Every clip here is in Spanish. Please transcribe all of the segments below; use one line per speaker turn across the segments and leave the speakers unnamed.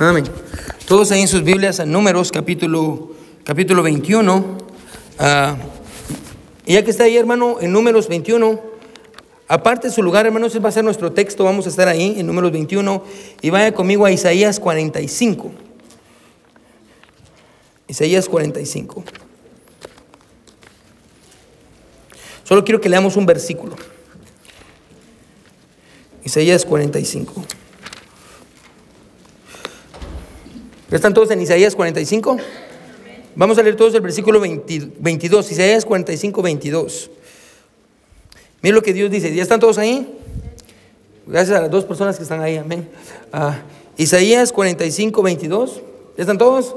Amén. Todos ahí en sus Biblias, en Números, capítulo, capítulo 21. Ah, y ya que está ahí, hermano, en Números 21, aparte de su lugar, hermano, ese va a ser nuestro texto. Vamos a estar ahí en Números 21. Y vaya conmigo a Isaías 45. Isaías 45. Solo quiero que leamos un versículo. Isaías 45. ¿Ya están todos en Isaías 45? Vamos a leer todos el versículo 22, Isaías 45, 22. Miren lo que Dios dice. ¿Ya están todos ahí? Gracias a las dos personas que están ahí, amén. Ah, Isaías 45, 22. ¿Ya están todos?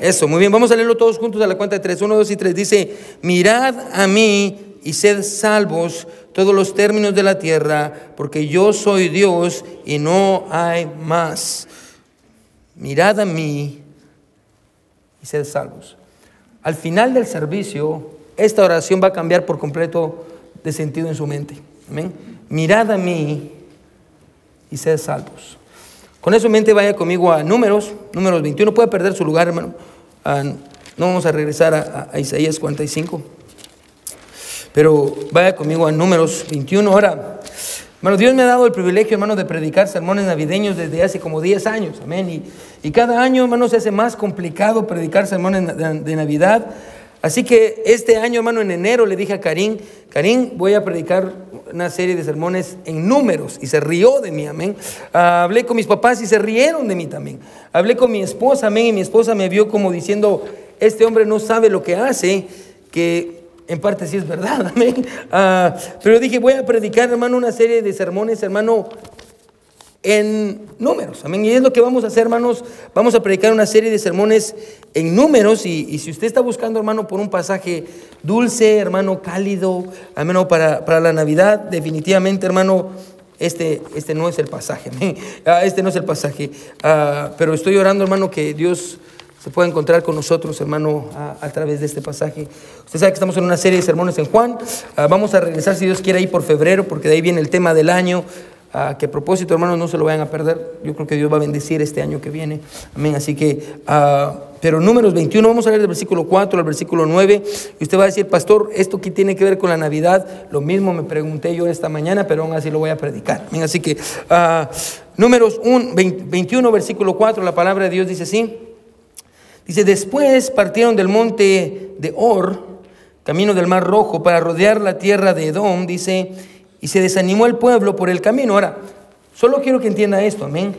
Eso, muy bien. Vamos a leerlo todos juntos a la cuenta de 3. 1, 2 y 3. Dice, mirad a mí y sed salvos todos los términos de la tierra, porque yo soy Dios y no hay más mirad a mí y sed salvos. Al final del servicio, esta oración va a cambiar por completo de sentido en su mente. Amén. Mirad a mí y sed salvos. Con eso en mente vaya conmigo a números, números 21. Puede perder su lugar, hermano. Ah, no vamos a regresar a, a Isaías 45. Pero vaya conmigo a números 21. Ahora, Hermano, Dios me ha dado el privilegio, hermano, de predicar sermones navideños desde hace como 10 años. Amén. Y, cada año, hermano, se hace más complicado predicar sermones de, Navidad. Así que este año, hermano, en enero le dije a Karim, Karim, voy a predicar una serie de sermones en números. Y se rió de mí, amén. Ah, hablé con mis papás y se rieron de mí también. Hablé con mi esposa, amén, y mi esposa me vio como diciendo, este hombre no sabe lo que hace, que en parte sí es verdad, amén. Ah, pero dije, voy a predicar, hermano, una serie de sermones, hermano, en números, amén. Y es lo que vamos a hacer, hermanos. Vamos a predicar una serie de sermones en números. Y, si usted está buscando, hermano, por un pasaje dulce, hermano, cálido, hermano, para, para la Navidad, definitivamente, hermano, este, este no es el pasaje, amén. Ah, este no es el pasaje. Ah, pero estoy orando, hermano, que Dios se puede encontrar con nosotros, hermano, a, través de este pasaje. Usted sabe que estamos en una serie de sermones en Juan. Ah, vamos a regresar, si Dios quiere, ahí por febrero, porque de ahí viene el tema del año. Uh, que a propósito, hermanos, no se lo vayan a perder. Yo creo que Dios va a bendecir este año que viene. Amén. Así que, ah, pero números 21, vamos a leer del versículo 4 al versículo 9. Y usted va a decir, pastor, ¿esto qué tiene que ver con la Navidad? Lo mismo me pregunté yo esta mañana, pero aún así lo voy a predicar. Amén. Así que, números 1, 21, versículo 4, la palabra de Dios dice así. Dice, después partieron del monte de Or, camino del Mar Rojo, para rodear la tierra de Edom, dice, y se desanimó el pueblo por el camino. Ahora, solo quiero que entienda esto, amén.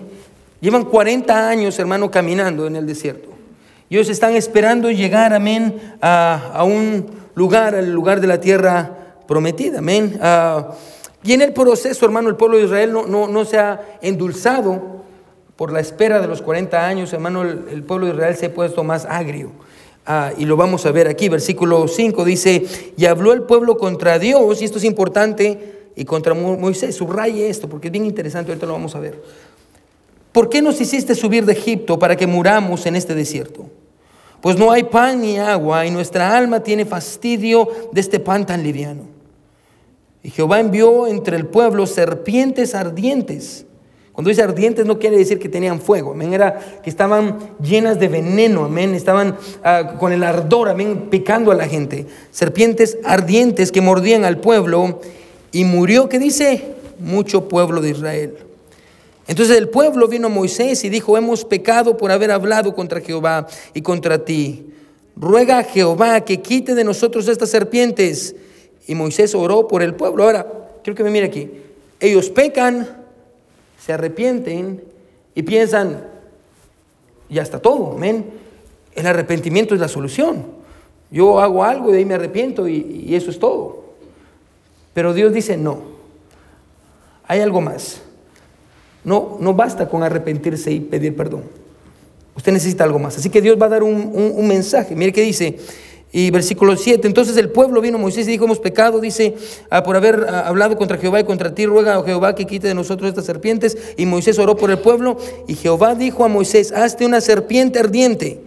Llevan 40 años, hermano, caminando en el desierto. Ellos están esperando llegar, amén, a, un lugar, al lugar de la tierra prometida, amén. Ah, y en el proceso, hermano, el pueblo de Israel no, no, no se ha endulzado por la espera de los 40 años, hermano, el, pueblo de Israel se ha puesto más agrio. Ah, y lo vamos a ver aquí, versículo 5 dice, y habló el pueblo contra Dios, y esto es importante, y contra Moisés, subraye esto, porque es bien interesante, ahorita lo vamos a ver. ¿Por qué nos hiciste subir de Egipto para que muramos en este desierto? Pues no hay pan ni agua, y nuestra alma tiene fastidio de este pan tan liviano. Y Jehová envió entre el pueblo serpientes ardientes cuando dice ardientes no quiere decir que tenían fuego, amén, era que estaban llenas de veneno, amén, estaban ah, con el ardor, amén, picando a la gente. Serpientes ardientes que mordían al pueblo y murió, ¿qué dice? Mucho pueblo de Israel. Entonces el pueblo vino a Moisés y dijo, hemos pecado por haber hablado contra Jehová y contra ti. Ruega a Jehová que quite de nosotros estas serpientes. Y Moisés oró por el pueblo. Ahora, quiero que me mire aquí. Ellos pecan, se arrepienten y piensan, ya está todo, amén. El arrepentimiento es la solución. Yo hago algo y de ahí me arrepiento y, eso es todo. Pero Dios dice, no, hay algo más. No, no basta con arrepentirse y pedir perdón. Usted necesita algo más. Así que Dios va a dar un, un mensaje. Mire qué dice y versículo 7, entonces el pueblo vino a Moisés y dijo, hemos pecado, dice, ah, por haber ah, hablado contra Jehová y contra ti, ruega a Jehová que quite de nosotros estas serpientes. Y Moisés oró por el pueblo y Jehová dijo a Moisés, hazte una serpiente ardiente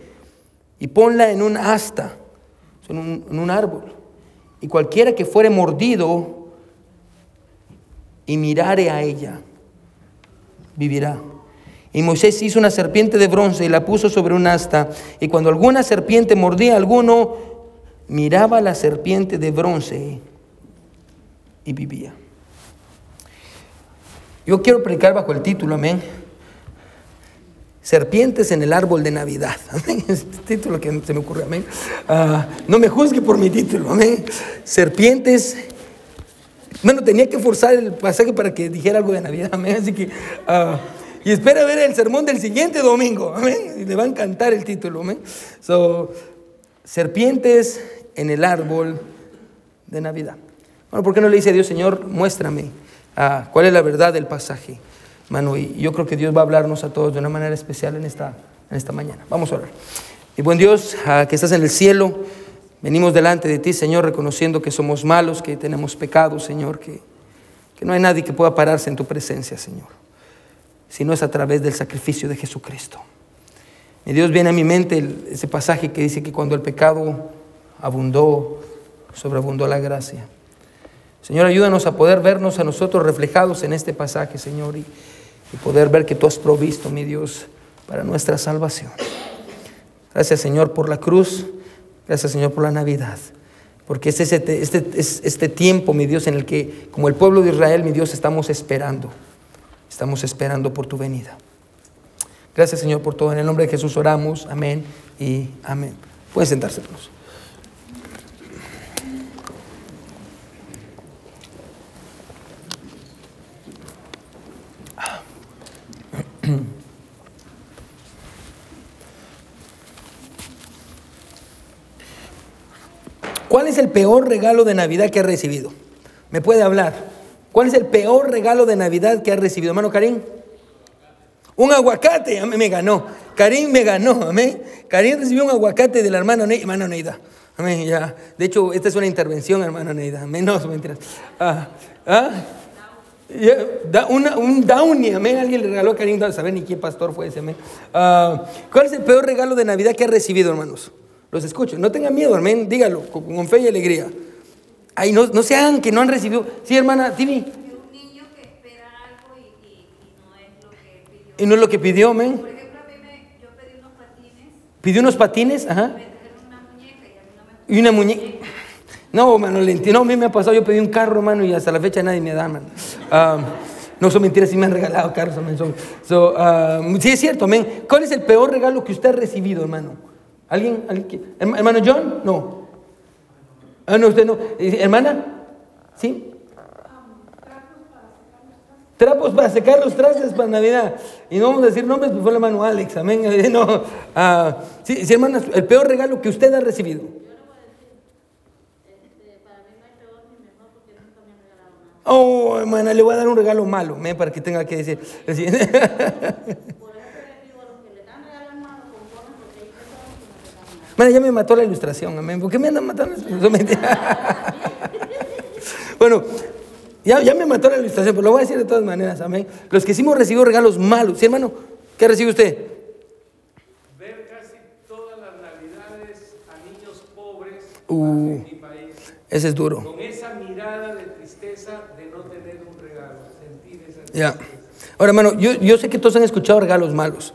y ponla en un asta, en un, en un árbol. Y cualquiera que fuere mordido y mirare a ella, vivirá. Y Moisés hizo una serpiente de bronce y la puso sobre un asta. Y cuando alguna serpiente mordía a alguno, miraba la serpiente de bronce y vivía. Yo quiero predicar bajo el título, amén. Serpientes en el árbol de Navidad. Amén. Es título que se me ocurre, amén. Ah, no me juzgue por mi título, amén. Serpientes. Bueno, tenía que forzar el pasaje para que dijera algo de Navidad, amén. Así que. Ah, y espera ver el sermón del siguiente domingo, amén. Y le va a encantar el título, amén. So, serpientes en el árbol de Navidad. Bueno, ¿por qué no le dice a Dios, Señor, muéstrame ah, cuál es la verdad del pasaje? Mano, y yo creo que Dios va a hablarnos a todos de una manera especial en esta, en esta mañana. Vamos a orar. Y buen Dios, ah, que estás en el cielo, venimos delante de ti, Señor, reconociendo que somos malos, que tenemos pecados, Señor, que, que no hay nadie que pueda pararse en tu presencia, Señor, si no es a través del sacrificio de Jesucristo. Y Dios viene a mi mente ese pasaje que dice que cuando el pecado abundó, sobreabundó la gracia. Señor, ayúdanos a poder vernos a nosotros reflejados en este pasaje, Señor, y, poder ver que tú has provisto, mi Dios, para nuestra salvación. Gracias, Señor, por la cruz. Gracias, Señor, por la Navidad. Porque es este, este, este tiempo, mi Dios, en el que, como el pueblo de Israel, mi Dios, estamos esperando. Estamos esperando por tu venida. Gracias, Señor, por todo. En el nombre de Jesús oramos. Amén y amén. Pueden sentarse, hermanos. ¿Cuál es el peor regalo de Navidad que ha recibido? ¿Me puede hablar? ¿Cuál es el peor regalo de Navidad que ha recibido? Hermano Karim. Un aguacate, me ganó. Karim me ganó, amén. Karim recibió un aguacate de la hermana Neida. Hermano Neida. Amén, ya. De hecho, esta es una intervención, hermano Neida. Menos mentiras. Ah, ah. Da una, un Downy, amén. Alguien le regaló a Karim, no saber ni qué pastor fue ese, amén. Ah, ¿Cuál es el peor regalo de Navidad que ha recibido, hermanos? Los escucho. No tengan miedo, amén. Dígalo con, fe y alegría. Ay, no, no sean que no han recibido. Sí, hermana, Tibi.
Un niño que espera algo y, y, y, no es lo que pidió.
Y no es lo que pidió, amén.
Por ejemplo, a mí me, yo pedí unos patines,
Pidió unos patines, ajá.
y
una muñeca. No, mano, le entiendo. No, a mí me ha pasado. Yo pedí un carro, mano, y hasta la fecha nadie me da, mano. Ah, no son mentiras, sí me han regalado carros, amén. So, ah, sí, es cierto, amén. ¿Cuál es el peor regalo que usted ha recibido, hermano? ¿Alguien? ¿Alguien ¿Hermano John? No. Ah, no, usted no. Eh, ¿Hermana? ¿Sí? Trapos para secar los trastes para Navidad. Y no vamos a decir nombres, pues fue el hermano Alex, amén. No. Ah, sí, sí, hermanas, el peor regalo que usted ha recibido. Oh, hermana, le voy a dar un regalo malo, amén, para que tenga que decir. Bueno, ya me mató la ilustración, amén. ¿Por qué me andan matando? Bueno, ya, ya me mató la ilustración, pero lo voy a decir de todas maneras, amén. Los que hicimos recibió regalos malos. ¿Sí, hermano? ¿Qué recibe usted?
ver casi todas las navidades a niños pobres
Uh.
en mi país,
Ese es duro.
con esa mirada de tristeza de no tener un regalo, sentir esa
Ya. Ahora, hermano, yo, yo sé que todos han escuchado regalos malos.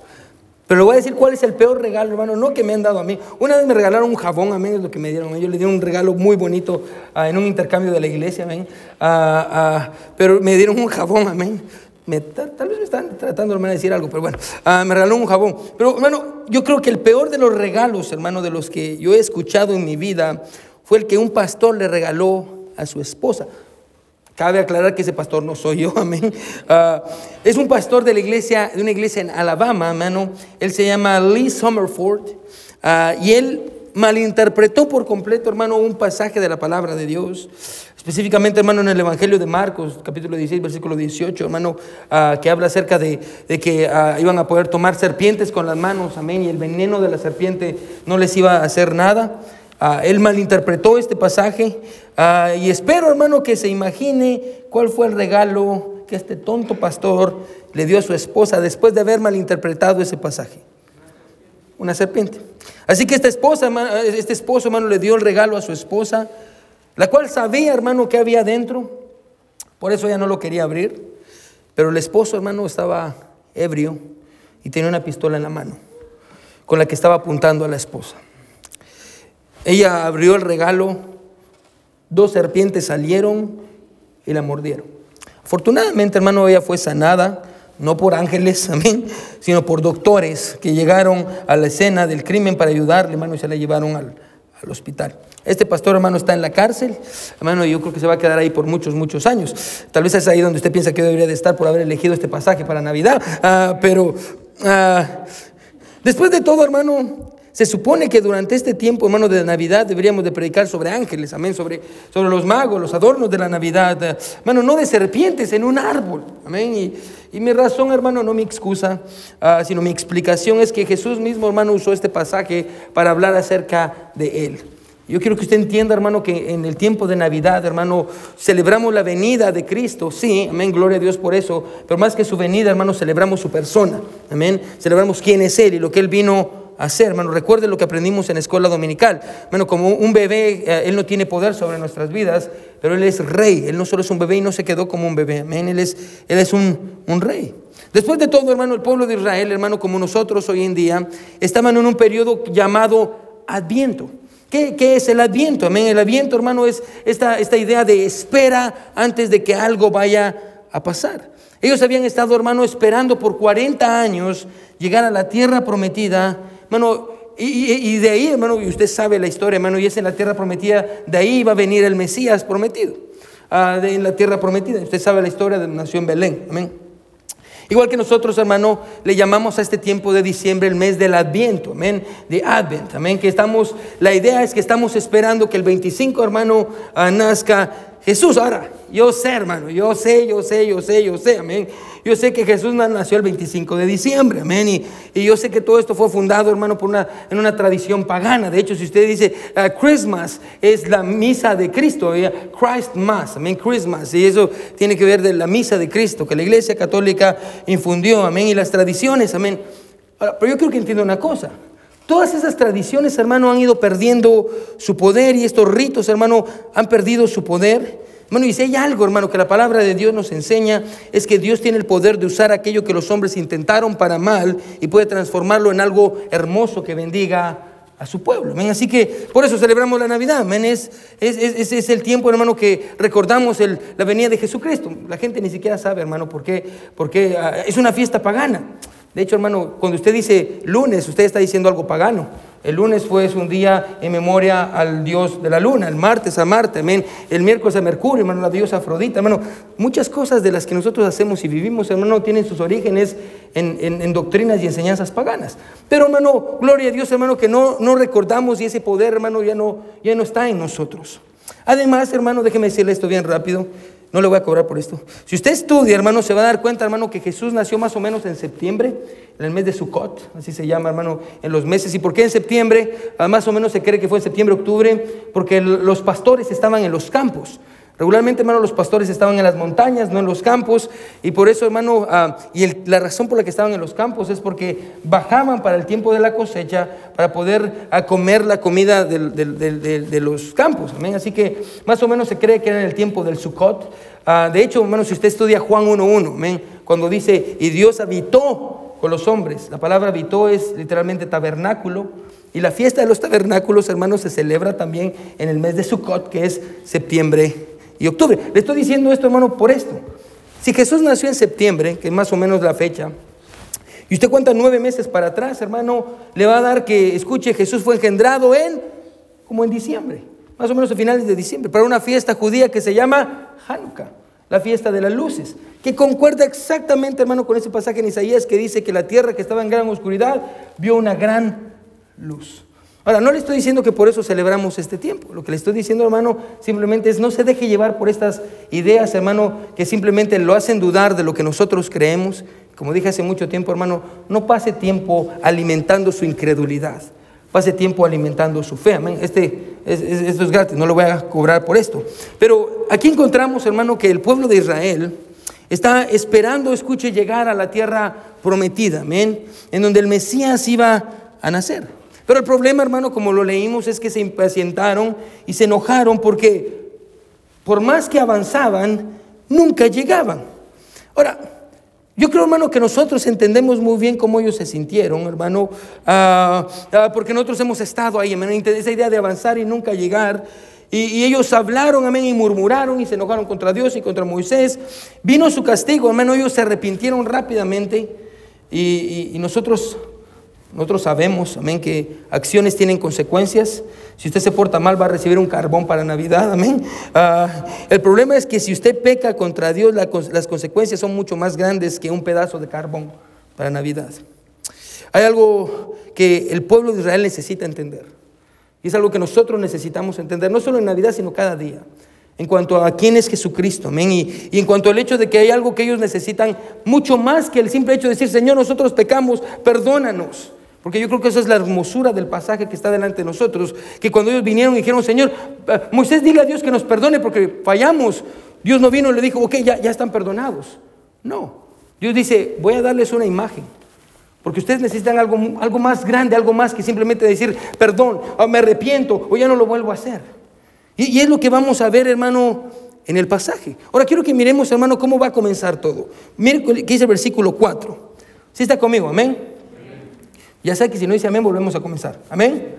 Pero le voy a decir cuál es el peor regalo, hermano, no que me han dado a mí. Una vez me regalaron un jabón, amén, es lo que me dieron. Yo le di un regalo muy bonito ah, en un intercambio de la iglesia, amén. Ah, pero me dieron un jabón, amén. Me- tal, vez me están tratando, hermano, de decir algo, pero bueno, me regaló un jabón. Pero, hermano, yo creo que el peor de los regalos, hermano, de los que yo he escuchado en mi vida, fue el que un pastor le regaló a su esposa. Cabe aclarar que ese pastor no soy yo, amén. Ah, es un pastor de la iglesia, de una iglesia en Alabama, hermano. Él se llama Lee Summerford. Ah, y él malinterpretó por completo, hermano, un pasaje de la palabra de Dios. Específicamente, hermano, en el Evangelio de Marcos, capítulo 16, versículo 18, hermano, ah, que habla acerca de, de que iban a poder tomar serpientes con las manos, amén, y el veneno de la serpiente no les iba a hacer nada. Ah, él malinterpretó este pasaje ah, y espero, hermano, que se imagine cuál fue el regalo que este tonto pastor le dio a su esposa después de haber malinterpretado ese pasaje. Una serpiente. Así que esta esposa, este esposo, hermano, le dio el regalo a su esposa, la cual sabía, hermano, que había dentro. Por eso ella no lo quería abrir. Pero el esposo, hermano, estaba ebrio. y tenía una pistola en la mano con la que estaba apuntando a la esposa. Ella abrió el regalo, dos serpientes salieron y la mordieron. Afortunadamente, hermano, ella fue sanada, no por ángeles, amén, sino por doctores que llegaron a la escena del crimen para ayudarle, hermano, y se la llevaron al, al hospital. Este pastor, hermano, está en la cárcel, hermano, yo creo que se va a quedar ahí por muchos, muchos años. Tal vez es ahí donde usted piensa que yo debería de estar por haber elegido este pasaje para Navidad, Ah, pero ah, después de todo, hermano, se supone que durante este tiempo, hermano, de Navidad deberíamos de predicar sobre ángeles, amén, sobre, sobre los magos, los adornos de la Navidad, eh, hermano, no de serpientes en un árbol, amén. Y, mi razón, hermano, no mi excusa, ah, sino mi explicación es que Jesús mismo, hermano, usó este pasaje para hablar acerca de él. Yo quiero que usted entienda, hermano, que en el tiempo de Navidad, hermano, celebramos la venida de Cristo, sí, amén, gloria a Dios por eso, pero más que su venida, hermano, celebramos su persona, amén, celebramos quién es Él y lo que Él vino hacer, hermano. Recuerde lo que aprendimos en la escuela dominical, hermano, como un bebé, eh, Él no tiene poder sobre nuestras vidas, pero Él es rey, Él no solo es un bebé y no se quedó como un bebé, amén, Él es, él es un, un rey. Después de todo, hermano, el pueblo de Israel, hermano, como nosotros hoy en día, estaban en un periodo llamado Adviento. ¿Qué, qué es el adviento? Amén. El adviento, hermano, es esta, esta idea de espera antes de que algo vaya a pasar. Ellos habían estado, hermano, esperando por 40 años llegar a la tierra prometida. Hermano, y, y- y de ahí, hermano, y usted sabe la historia, hermano, y es en la tierra prometida, de ahí iba a venir el Mesías prometido. Ah, en la tierra prometida. Usted sabe la historia de nació en Belén. Amén. Igual que nosotros, hermano, le llamamos a este tiempo de diciembre el mes del Adviento, amén, de Advent, amén, que estamos, la idea es que estamos esperando que el 25, hermano, ah, nazca Jesús. Ahora, yo sé, hermano, yo sé, yo sé, yo sé, yo sé, amén. Yo sé que Jesús na- nació el 25 de diciembre, amén, y, y yo sé que todo esto fue fundado, hermano, por una, en una tradición pagana. De hecho, si usted dice ah, Christmas es la misa de Cristo, eh, Christ Mass, amén, Christmas, y eso tiene que ver de la misa de Cristo que la Iglesia Católica infundió, amén, y las tradiciones, amén. Pero yo quiero que entienda una cosa. Todas esas tradiciones, hermano, han ido perdiendo su poder y estos ritos, hermano, han perdido su poder. Hermano, y si hay algo, hermano, que la palabra de Dios nos enseña, es que Dios tiene el poder de usar aquello que los hombres intentaron para mal y puede transformarlo en algo hermoso que bendiga a su pueblo. Así que por eso celebramos la Navidad. amén. Es, es, es- el tiempo, hermano, que recordamos la venida de Jesucristo. La gente ni siquiera sabe, hermano, por qué. Porque ah, es una fiesta pagana. De hecho, hermano, cuando usted dice lunes, usted está diciendo algo pagano. El lunes fue un día en memoria al dios de la luna, el martes a Marte, amén. El miércoles a Mercurio, hermano, la diosa Afrodita, hermano. Muchas cosas de las que nosotros hacemos y vivimos, hermano, tienen sus orígenes en, en- en doctrinas y enseñanzas paganas. Pero, hermano, gloria a Dios, hermano, que no, no recordamos y ese poder, hermano, ya no, ya no está en nosotros. Además, hermano, déjeme decirle esto bien rápido. No le voy a cobrar por esto. Si usted estudia, hermano, se va a dar cuenta, hermano, que Jesús nació más o menos en septiembre, en el mes de Sukkot, así se llama, hermano, en los meses. ¿Y por qué en septiembre? Ah, más o menos se cree que fue en septiembre, octubre, porque los pastores estaban en los campos. Regularmente, hermano, los pastores estaban en las montañas, no en los campos, y por eso, hermano, ah, y la razón por la que estaban en los campos es porque bajaban para el tiempo de la cosecha para poder ah, comer la comida de los campos, amén. Así que más o menos se cree que era en el tiempo del Sukkot. Ah, de hecho, hermano, si usted estudia Juan 1.1, amén, cuando dice, y Dios habitó con los hombres, la palabra habitó es literalmente tabernáculo, y la fiesta de los tabernáculos, hermanos, se celebra también en el mes de Sukkot, que es septiembre y octubre. Le estoy diciendo esto, hermano, por esto. Si Jesús nació en septiembre, que es más o menos la fecha, y usted cuenta nueve meses para atrás, hermano, le va a dar que, escuche, Jesús fue engendrado en, como en diciembre, más o menos a finales de diciembre, para una fiesta judía que se llama Hanukkah, la fiesta de las luces, que concuerda exactamente, hermano, con ese pasaje en Isaías que dice que la tierra que estaba en gran oscuridad vio una gran luz. Ahora, no le estoy diciendo que por eso celebramos este tiempo. Lo que le estoy diciendo, hermano, simplemente es no se deje llevar por estas ideas, hermano, que simplemente lo hacen dudar de lo que nosotros creemos. Como dije hace mucho tiempo, hermano, no pase tiempo alimentando su incredulidad. Pase tiempo alimentando su fe. Amén. Este, es- es- esto es gratis, no lo voy a cobrar por esto. Pero aquí encontramos, hermano, que el pueblo de Israel está esperando, escuche, llegar a la tierra prometida, amén, en donde el Mesías iba a nacer. Pero el problema, hermano, como lo leímos, es que se impacientaron y se enojaron porque por más que avanzaban, nunca llegaban. Ahora, Yo creo, hermano, que nosotros entendemos muy bien cómo ellos se sintieron, hermano, ah, ah, porque nosotros hemos estado ahí, hermano, esa idea de avanzar y nunca llegar. Y, ellos hablaron, amén, y murmuraron y se enojaron contra Dios y contra Moisés. Vino su castigo, hermano, ellos se arrepintieron rápidamente. Y nosotros, nosotros sabemos, amén, que acciones tienen consecuencias. Si usted se porta mal, va a recibir un carbón para Navidad, amén. Ah, el problema es que si usted peca contra Dios, las consecuencias son mucho más grandes que un pedazo de carbón para Navidad. Hay algo que el pueblo de Israel necesita entender. Y es algo que nosotros necesitamos entender, no solo en Navidad, sino cada día. En cuanto a quién es Jesucristo, amén. Y en cuanto al hecho de que hay algo que ellos necesitan mucho más que el simple hecho de decir, Señor, nosotros pecamos, perdónanos. Porque yo creo que esa es la hermosura del pasaje que está delante de nosotros. Que cuando ellos vinieron y dijeron, Señor, eh, Moisés diga a Dios que nos perdone porque fallamos. Dios no vino y le dijo, ok, ya, están perdonados. No. Dios dice, voy a darles una imagen. Porque ustedes necesitan algo, algo más grande, algo más que simplemente decir, perdón, ah, me arrepiento o ya no lo vuelvo a hacer. Y, es lo que vamos a ver, hermano, en el pasaje. Ahora quiero que miremos, hermano, cómo va a comenzar todo. Miren qué dice el versículo 4. ¿Sí está conmigo? Amén. Ya sé que si no dice amén, volvemos a comenzar. Amén.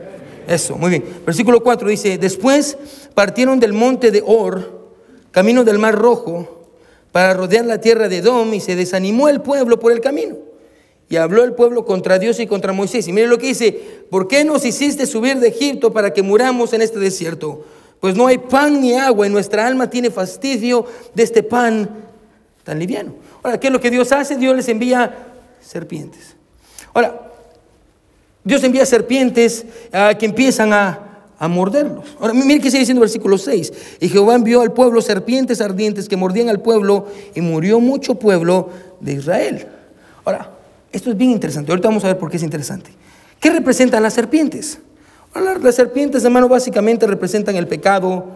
Eso, muy bien. Versículo 4 dice, después partieron del monte de Or, camino del mar rojo, para rodear la tierra de Edom, y se desanimó el pueblo por el camino. Y habló el pueblo contra Dios y contra Moisés. Y mire lo que dice, ¿por qué nos hiciste subir de Egipto para que muramos en este desierto? Pues no hay pan ni agua y nuestra alma tiene fastidio de este pan tan liviano. Ahora, ¿qué es lo que Dios hace? Dios les envía serpientes. Ahora, Dios envía serpientes ah, que empiezan a, a morderlos. Ahora, mire qué sigue diciendo el versículo 6. Y Jehová envió al pueblo serpientes ardientes que mordían al pueblo y murió mucho pueblo de Israel. Ahora, esto es bien interesante. Ahorita vamos a ver por qué es interesante. ¿Qué representan las serpientes? Las serpientes, hermano, básicamente representan el pecado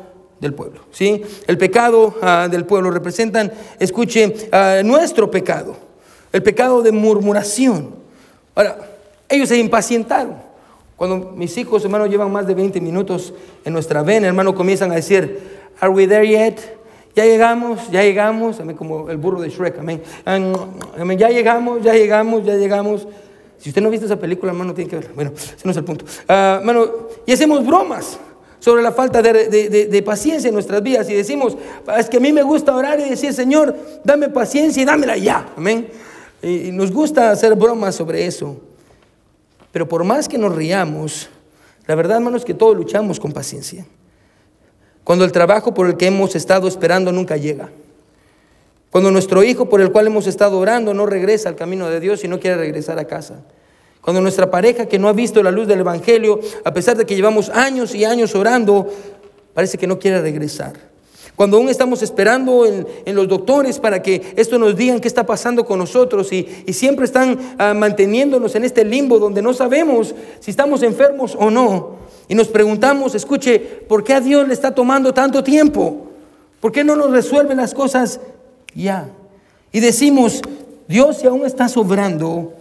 del pueblo. ¿sí? El pecado ah, del pueblo representan, escuche, ah, nuestro pecado. El pecado de murmuración. Ahora, ellos se impacientaron. Cuando mis hijos, hermano, llevan más de 20 minutos en nuestra vena, hermano, comienzan a decir, ¿Are we there yet? Ya llegamos, ya llegamos, amén, como el burro de Shrek, amén. Amén, Ya llegamos, ya llegamos, ya llegamos. Si usted no ha visto esa película, hermano, tiene que verla. Bueno, ese no es el punto. Ah, hermano, y hacemos bromas sobre la falta de, de- de- de paciencia en nuestras vidas y decimos, es que a mí me gusta orar y decir, Señor, dame paciencia y dámela ya. Amén. Y, y nos gusta hacer bromas sobre eso. Pero por más que nos riamos, la verdad, hermano, es que todos luchamos con paciencia. Cuando el trabajo por el que hemos estado esperando nunca llega. Cuando nuestro hijo por el cual hemos estado orando no regresa al camino de Dios y no quiere regresar a casa. Cuando nuestra pareja que no ha visto la luz del Evangelio, a pesar de que llevamos años y años orando, parece que no quiere regresar. Cuando aún estamos esperando en, en los doctores para que esto nos digan qué está pasando con nosotros y, y siempre están ah, manteniéndonos en este limbo donde no sabemos si estamos enfermos o no. Y nos preguntamos, escuche, ¿por qué a Dios le está tomando tanto tiempo? ¿Por qué no nos resuelven las cosas ya? Y decimos, Dios si aún está sobrando,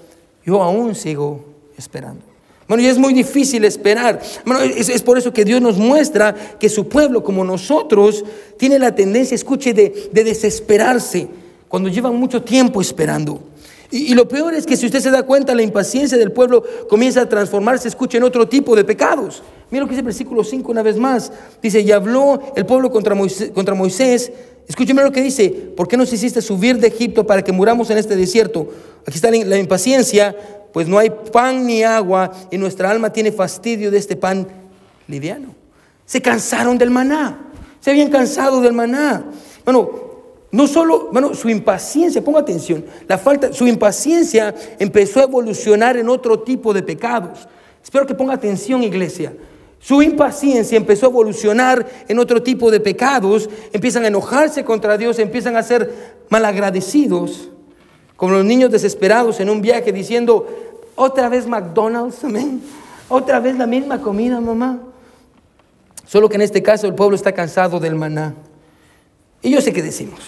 yo aún sigo esperando. Bueno, y es muy difícil esperar. Bueno, es, es por eso que Dios nos muestra que su pueblo, como nosotros, tiene la tendencia, escuche, de, de desesperarse cuando llevan mucho tiempo esperando. Y, lo peor es que si usted se da cuenta, la impaciencia del pueblo comienza a transformarse, escuche, en otro tipo de pecados. Mira lo que dice el versículo 5 una vez más. Dice, y habló el pueblo contra Moisés, contra Moisés Escúcheme lo que dice, ¿por qué nos hiciste subir de Egipto para que muramos en este desierto? Aquí está la impaciencia, pues no hay pan ni agua y nuestra alma tiene fastidio de este pan liviano. Se cansaron del maná, se habían cansado del maná. Bueno, no solo, bueno, su impaciencia, ponga atención, la falta, su impaciencia empezó a evolucionar en otro tipo de pecados. Espero que ponga atención, iglesia. Su impaciencia empezó a evolucionar en otro tipo de pecados, empiezan a enojarse contra Dios, empiezan a ser malagradecidos, como los niños desesperados en un viaje diciendo, otra vez McDonald's, amén, otra vez la misma comida, mamá. Solo que en este caso el pueblo está cansado del maná. Y yo sé que decimos,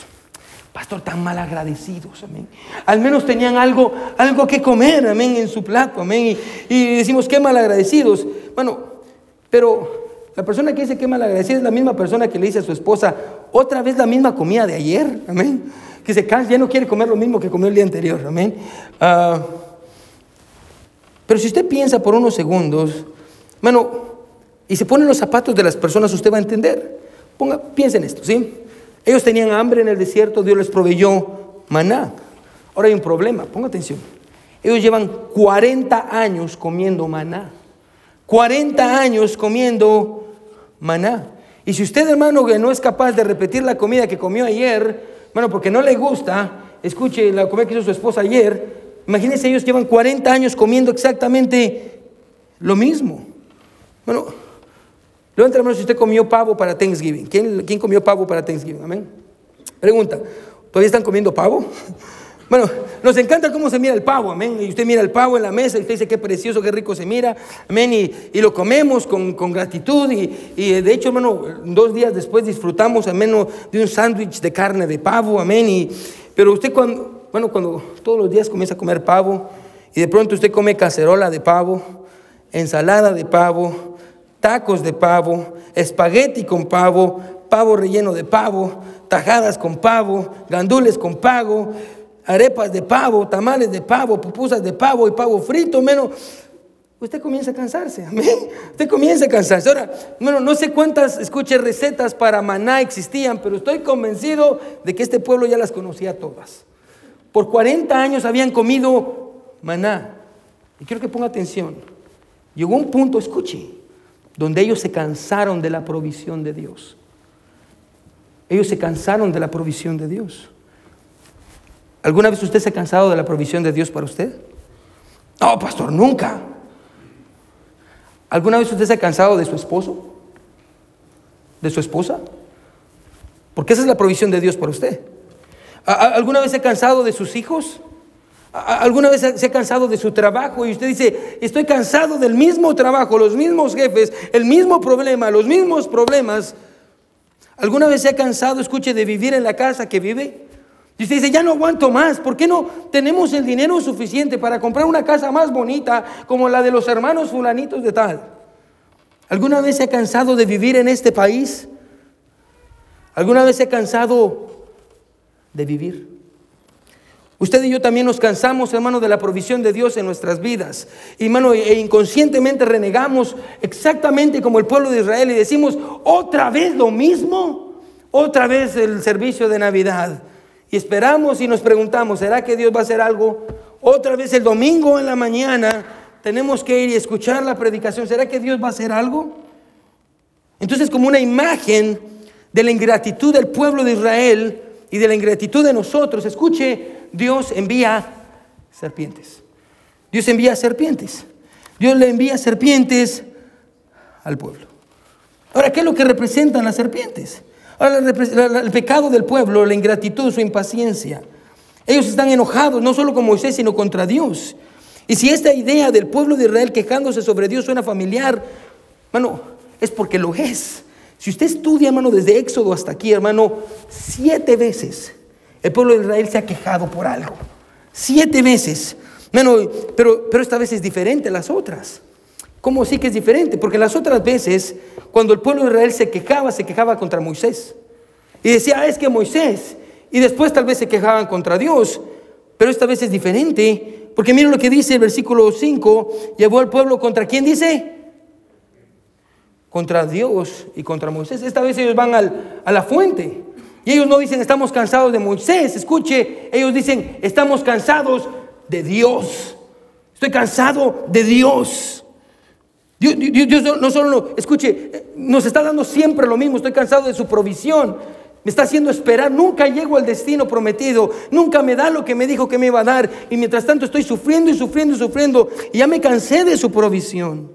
pastor, tan mal agradecidos, amén. Al menos tenían algo, algo que comer, amén, en su plato, amén. Y, y decimos, qué mal agradecidos. Bueno, pero la persona que dice que mal agradecida es la misma persona que le dice a su esposa, otra vez la misma comida de ayer, amén. Que se cansa, ya no quiere comer lo mismo que comió el día anterior, amén. Ah, pero si usted piensa por unos segundos, bueno, y se pone los zapatos de las personas, usted va a entender. Ponga, piensa en esto, ¿sí? Ellos tenían hambre en el desierto, Dios les proveyó maná. Ahora hay un problema, ponga atención. Ellos llevan 40 años comiendo maná. 40 años comiendo maná. Y si usted, hermano, que no es capaz de repetir la comida que comió ayer, bueno, porque no le gusta, escuche la comida que hizo su esposa ayer, imagínense, ellos llevan 40 años comiendo exactamente lo mismo. Bueno, levanta la mano si usted comió pavo para Thanksgiving. ¿Quién, quién comió pavo para Thanksgiving? Amén. Pregunta, ¿todavía están comiendo pavo? Bueno, nos encanta cómo se mira el pavo, amén. Y usted mira el pavo en la mesa y usted dice qué precioso, qué rico se mira, amén. Y, lo comemos con, gratitud. Y, de hecho, hermano, dos días después disfrutamos, amén, de un sándwich de carne de pavo, amén. Y, pero usted cuando, bueno, cuando todos los días comienza a comer pavo y de pronto usted come cacerola de pavo, ensalada de pavo, tacos de pavo, espagueti con pavo, pavo relleno de pavo, tajadas con pavo, gandules con pavo arepas de pavo, tamales de pavo, pupusas de pavo y pavo frito, menos, usted comienza a cansarse, amén. Usted comienza a cansarse. Ahora, bueno, no sé cuántas, escuche, recetas para maná existían, pero estoy convencido de que este pueblo ya las conocía todas. Por 40 años habían comido maná. Y quiero que ponga atención. Llegó un punto, escuche, donde ellos se cansaron de la provisión de Dios. Ellos se cansaron de la provisión de Dios. ¿Alguna vez usted se ha cansado de la provisión de Dios para usted? No, pastor, nunca. ¿Alguna vez usted se ha cansado de su esposo? ¿De su esposa? Porque esa es la provisión de Dios para usted. ¿Alguna vez se ha cansado de sus hijos? ¿Alguna vez se ha cansado de su trabajo y usted dice, estoy cansado del mismo trabajo, los mismos jefes, el mismo problema, los mismos problemas? ¿Alguna vez se ha cansado, escuche, de vivir en la casa que vive? Y usted dice, ya no aguanto más, ¿por qué no tenemos el dinero suficiente para comprar una casa más bonita como la de los hermanos fulanitos de tal? ¿Alguna vez se ha cansado de vivir en este país? ¿Alguna vez se ha cansado de vivir? Usted y yo también nos cansamos, hermano, de la provisión de Dios en nuestras vidas. Y, hermano, e inconscientemente renegamos exactamente como el pueblo de Israel y decimos, otra vez lo mismo, otra vez el servicio de Navidad. Y esperamos y nos preguntamos, ¿será que Dios va a hacer algo? Otra vez el domingo en la mañana tenemos que ir y escuchar la predicación. ¿Será que Dios va a hacer algo? Entonces como una imagen de la ingratitud del pueblo de Israel y de la ingratitud de nosotros, escuche, Dios envía serpientes. Dios envía serpientes. Dios le envía serpientes al pueblo. Ahora, ¿qué es lo que representan las serpientes? Ahora, el pecado del pueblo, la ingratitud, su impaciencia. Ellos están enojados no solo con Moisés, sino contra Dios. Y si esta idea del pueblo de Israel quejándose sobre Dios suena familiar, hermano, es porque lo es. Si usted estudia, hermano, desde Éxodo hasta aquí, hermano, siete veces el pueblo de Israel se ha quejado por algo. Siete veces. Bueno, pero, pero esta vez es diferente a las otras. ¿Cómo sí que es diferente? Porque las otras veces, cuando el pueblo de Israel se quejaba, se quejaba contra Moisés. Y decía, ah, es que Moisés. Y después tal vez se quejaban contra Dios. Pero esta vez es diferente. Porque miren lo que dice el versículo 5. Llevó al pueblo contra quién dice? Contra Dios y contra Moisés. Esta vez ellos van a la fuente. Y ellos no dicen estamos cansados de Moisés. Escuche, ellos dicen estamos cansados de Dios. Estoy cansado de Dios. Dios, no solo, escuche, nos está dando siempre lo mismo, estoy cansado de su provisión. Me está haciendo esperar, nunca llego al destino prometido, nunca me da lo que me dijo que me iba a dar. Y mientras tanto estoy sufriendo y sufriendo y sufriendo. Y ya me cansé de su provisión.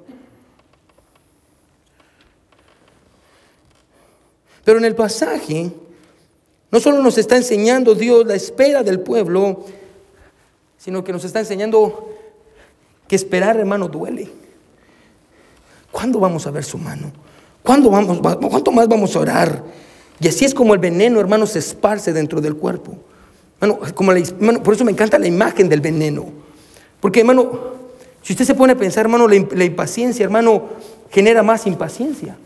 Pero en el pasaje, no solo nos está enseñando Dios la espera del pueblo, sino que nos está enseñando que esperar, hermano, duele. ¿Cuándo vamos a ver su mano? ¿Cuándo vamos, ¿Cuánto más vamos a orar? Y así es como el veneno, hermano, se esparce dentro del cuerpo. como por eso me encanta la imagen del veneno. Porque, hermano, si usted se pone a pensar, hermano, la, la impaciencia, hermano, genera más impaciencia.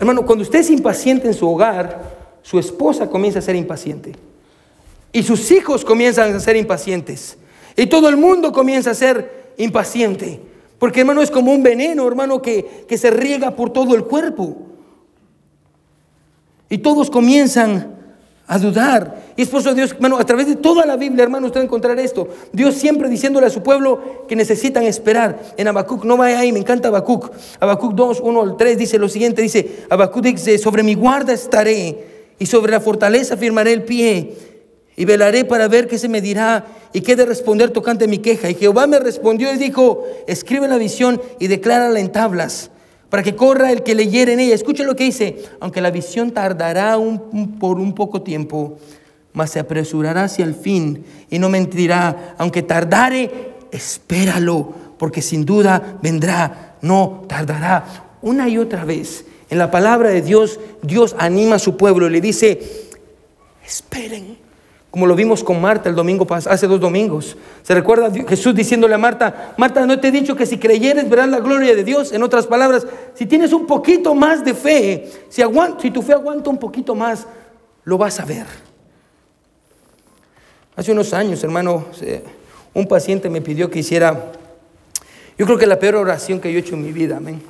Hermano, cuando usted es impaciente en su hogar, su esposa comienza a ser impaciente. Y sus hijos comienzan a ser impacientes. Y todo el mundo comienza a ser impaciente. Porque hermano es como un veneno, hermano, que, que se riega por todo el cuerpo. Y todos comienzan a dudar. Y es por eso Dios, hermano, a través de toda la Biblia, hermano, usted va a encontrar esto. Dios siempre diciéndole a su pueblo que necesitan esperar. En Habacuc, no vaya ahí, me encanta Habacuc. Habacuc 2, 1 al 3 dice lo siguiente, dice, Habacuc dice, sobre mi guarda estaré y sobre la fortaleza firmaré el pie y velaré para ver qué se me dirá y qué de responder tocante mi queja. Y Jehová me respondió y dijo, escribe la visión y declárala en tablas para que corra el que leyere en ella. Escuche lo que dice, aunque la visión tardará por un poco tiempo, mas se apresurará hacia el fin y no mentirá, aunque tardare, espéralo, porque sin duda vendrá, no tardará. Una y otra vez, en la palabra de Dios, Dios anima a su pueblo y le dice, esperen como lo vimos con Marta el domingo hace dos domingos. ¿Se recuerda Jesús diciéndole a Marta, Marta, no te he dicho que si creyeres verás la gloria de Dios? En otras palabras, si tienes un poquito más de fe, si, tu fe aguanta un poquito más, lo vas a ver. Hace unos años, hermano, un paciente me pidió que hiciera, yo creo que la peor oración que yo he hecho en mi vida, amén.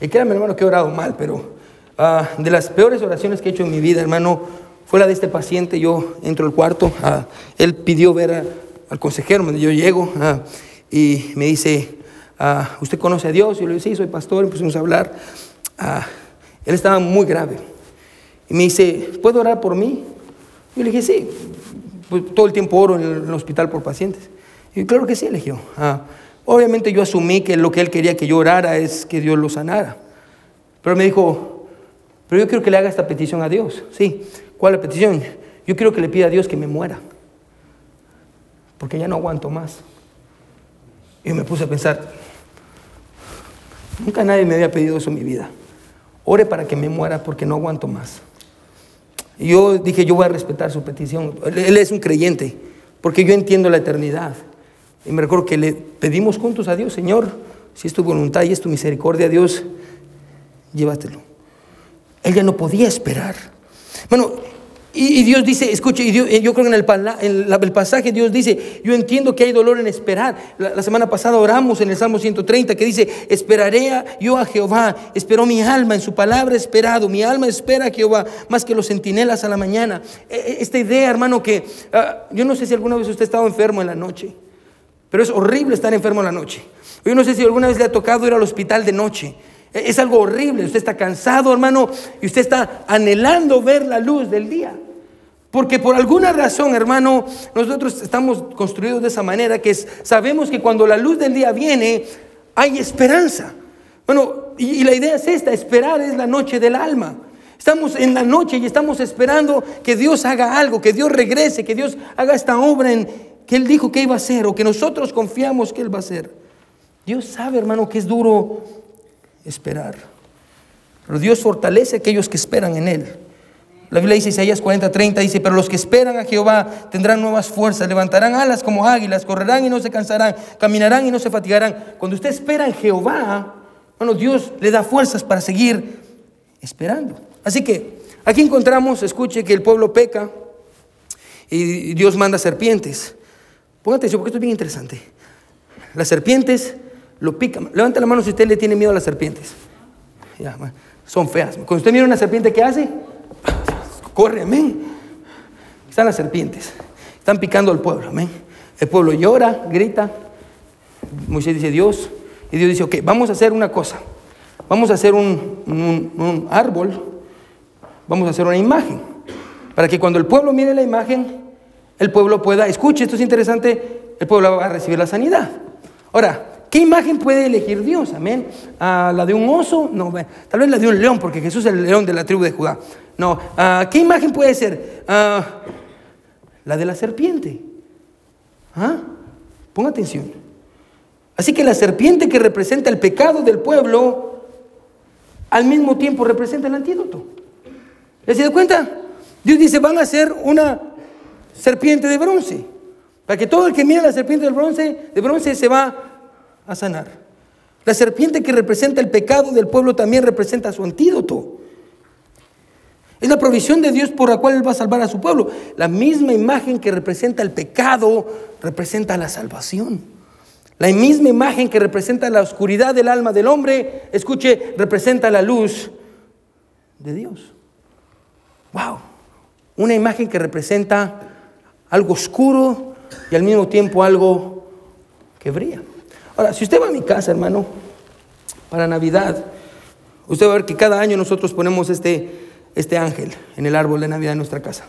Y créanme, hermano, que he orado mal, pero ah, de las peores oraciones que he hecho en mi vida, hermano, fue la de este paciente, yo entro al cuarto, ah, él pidió ver al consejero, yo llego ah, y me dice, ah, ¿usted conoce a Dios? Y yo le digo, sí, soy pastor, empezamos a hablar. él estaba muy grave. Y me dice, ¿puedo orar por mí? Yo le dije, sí, pues, todo el tiempo oro en el, hospital por pacientes. Y claro que sí, eligió. obviamente yo asumí que lo que él quería que yo orara es que Dios lo sanara. Pero me dijo, pero yo quiero que le haga esta petición a Dios. Sí, ¿Cuál la petición? Yo quiero que le pida a Dios que me muera, porque ya no aguanto más. Y me puse a pensar, nunca nadie me había pedido eso en mi vida. Ore para que me muera porque no aguanto más. Y yo dije, yo voy a respetar su petición. Él es un creyente, porque yo entiendo la eternidad. Y me recuerdo que le pedimos juntos a Dios, Señor, si es tu voluntad y es tu misericordia, Dios, llévatelo. Él ya no podía esperar. Bueno, y, Dios dice, escuche, y yo creo que en el, pasaje Dios dice, yo entiendo que hay dolor en esperar. La, semana pasada oramos en el Salmo 130 que dice, esperaré yo a Jehová, esperó mi alma en su palabra esperado, mi alma espera a Jehová más que los centinelas a la mañana. E, e, esta idea, hermano, que ah, yo no sé si alguna vez usted ha estado enfermo en la noche, pero es horrible estar enfermo en la noche. Yo no sé si alguna vez le ha tocado ir al hospital de noche. Es algo horrible. Usted está cansado, hermano, y usted está anhelando ver la luz del día. Porque por alguna razón, hermano, nosotros estamos construidos de esa manera que sabemos que cuando la luz del día viene, hay esperanza. Bueno, y, la idea es esta, esperar es la noche del alma. Estamos en la noche y estamos esperando que Dios haga algo, que Dios regrese, que Dios haga esta obra en, que Él dijo que iba a hacer o que nosotros confiamos que Él va a hacer. Dios sabe, hermano, que es duro esperar. Pero Dios fortalece a aquellos que esperan en Él. La Biblia dice, Isaías 40, 30, dice, pero los que esperan a Jehová tendrán nuevas fuerzas, levantarán alas como águilas, correrán y no se cansarán, caminarán y no se fatigarán. Cuando usted espera en Jehová, bueno, Dios le da fuerzas para seguir esperando. Así que aquí encontramos, escuche, que el pueblo peca y Dios manda serpientes. Ponga atención porque esto es bien interesante. Las serpientes lo pican. Levanta la mano si usted le tiene miedo a las serpientes. son feas. Cuando usted mira una serpiente, ¿qué hace? Corre, amén. Están las serpientes. Están picando al pueblo, amén. El pueblo llora, grita. Moisés dice, Dios. Y Dios dice, ok, vamos a hacer una cosa. Vamos a hacer un, árbol. Vamos a hacer una imagen. Para que cuando el pueblo mire la imagen, el pueblo pueda, escuche, esto es interesante, el pueblo va a recibir la sanidad. Ahora, ¿Qué imagen puede elegir Dios? Amén. ¿A ¿La de un oso? No, tal vez la de un león, porque Jesús es el león de la tribu de Judá. No, ¿a ¿qué imagen puede ser? la de la serpiente. ¿Ah? Ponga atención. Así que la serpiente que representa el pecado del pueblo, al mismo tiempo representa el antídoto. ¿Les se cuenta? Dios dice, van a hacer una serpiente de bronce. Para que todo el que mira la serpiente de bronce, de bronce se va a sanar. La serpiente que representa el pecado del pueblo también representa su antídoto. Es la provisión de Dios por la cual Él va a salvar a su pueblo. La misma imagen que representa el pecado representa la salvación. La misma imagen que representa la oscuridad del alma del hombre, escuche, representa la luz de Dios. Wow. Una imagen que representa algo oscuro y al mismo tiempo algo que brilla. Ahora, si usted va a mi casa, hermano, para Navidad, usted va a ver que cada año nosotros ponemos este, este ángel en el árbol de Navidad en nuestra casa.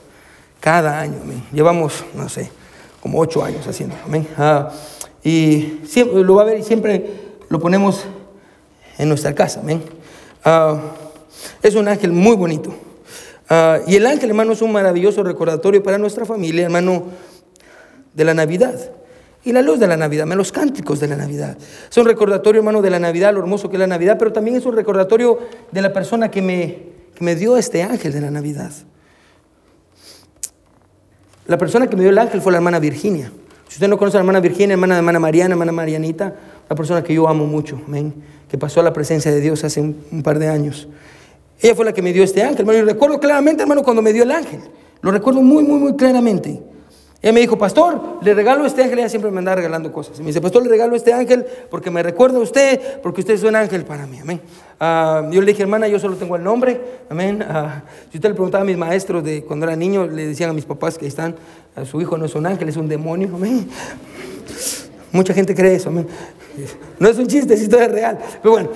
Cada año, amén. Llevamos, no sé, como ocho años haciendo, amén. Ah, y siempre lo va a ver y siempre lo ponemos en nuestra casa, amén. Ah, es un ángel muy bonito. Ah, y el ángel, hermano, es un maravilloso recordatorio para nuestra familia, hermano, de la Navidad. Y la luz de la Navidad, los cánticos de la Navidad. Es un recordatorio, hermano, de la Navidad, lo hermoso que es la Navidad, pero también es un recordatorio de la persona que me, que me dio este ángel de la Navidad. La persona que me dio el ángel fue la hermana Virginia. Si usted no conoce a la hermana Virginia, hermana de hermana Mariana, hermana Marianita, una persona que yo amo mucho, amén, que pasó a la presencia de Dios hace un, un par de años. Ella fue la que me dio este ángel, hermano. Y recuerdo claramente, hermano, cuando me dio el ángel. Lo recuerdo muy, muy, muy claramente. Ella me dijo, pastor, le regalo este ángel. Ella siempre me anda regalando cosas. Y me dice, pastor, le regalo este ángel porque me recuerda a usted, porque usted es un ángel para mí. Amén. Ah, yo le dije, hermana, yo solo tengo el nombre. Amén. Ah, si usted le preguntaba a mis maestros de cuando era niño, le decían a mis papás que están, a su hijo no es un ángel, es un demonio. Amén. Mucha gente cree eso. No es un chiste, es historia real. Pero bueno,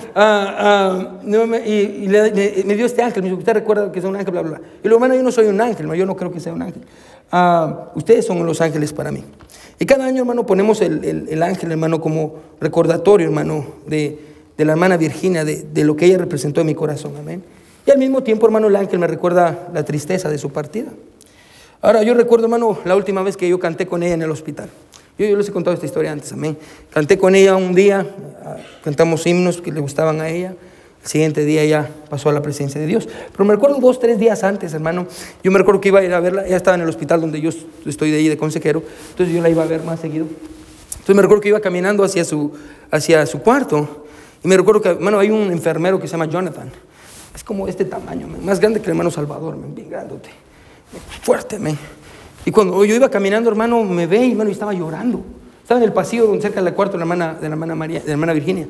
no me, y, y le, me, dio este ángel. Me dijo, ¿usted recuerda que es un ángel? Bla, bla, bla. Y le digo, yo no soy un ángel, yo no creo que sea un ángel. Ah, ustedes son los ángeles para mí. Y cada año, hermano, ponemos el, el, el ángel, hermano, como recordatorio, hermano, de, de la hermana Virginia, de, de, lo que ella representó en mi corazón. Amén. Y al mismo tiempo, hermano, el ángel me recuerda la tristeza de su partida. Ahora, yo recuerdo, hermano, la última vez que yo canté con ella en el hospital. Yo, yo les he contado esta historia antes, amén. Canté con ella un día, cantamos himnos que le gustaban a ella. El siguiente día ya pasó a la presencia de Dios. Pero me recuerdo dos, tres días antes, hermano. Yo me recuerdo que iba a ir a verla. Ella estaba en el hospital donde yo estoy de ahí de consejero. Entonces yo la iba a ver más seguido. Entonces me recuerdo que iba caminando hacia su, hacia su cuarto. Y me recuerdo que, hermano, hay un enfermero que se llama Jonathan. Es como este tamaño, más grande que el hermano Salvador, man, bien grandote. Fuerte, man. Y cuando yo iba caminando, hermano, me ve hermano, y estaba llorando. Estaba en el pasillo cerca del cuarto de la hermana, de la hermana, María, de la hermana Virginia.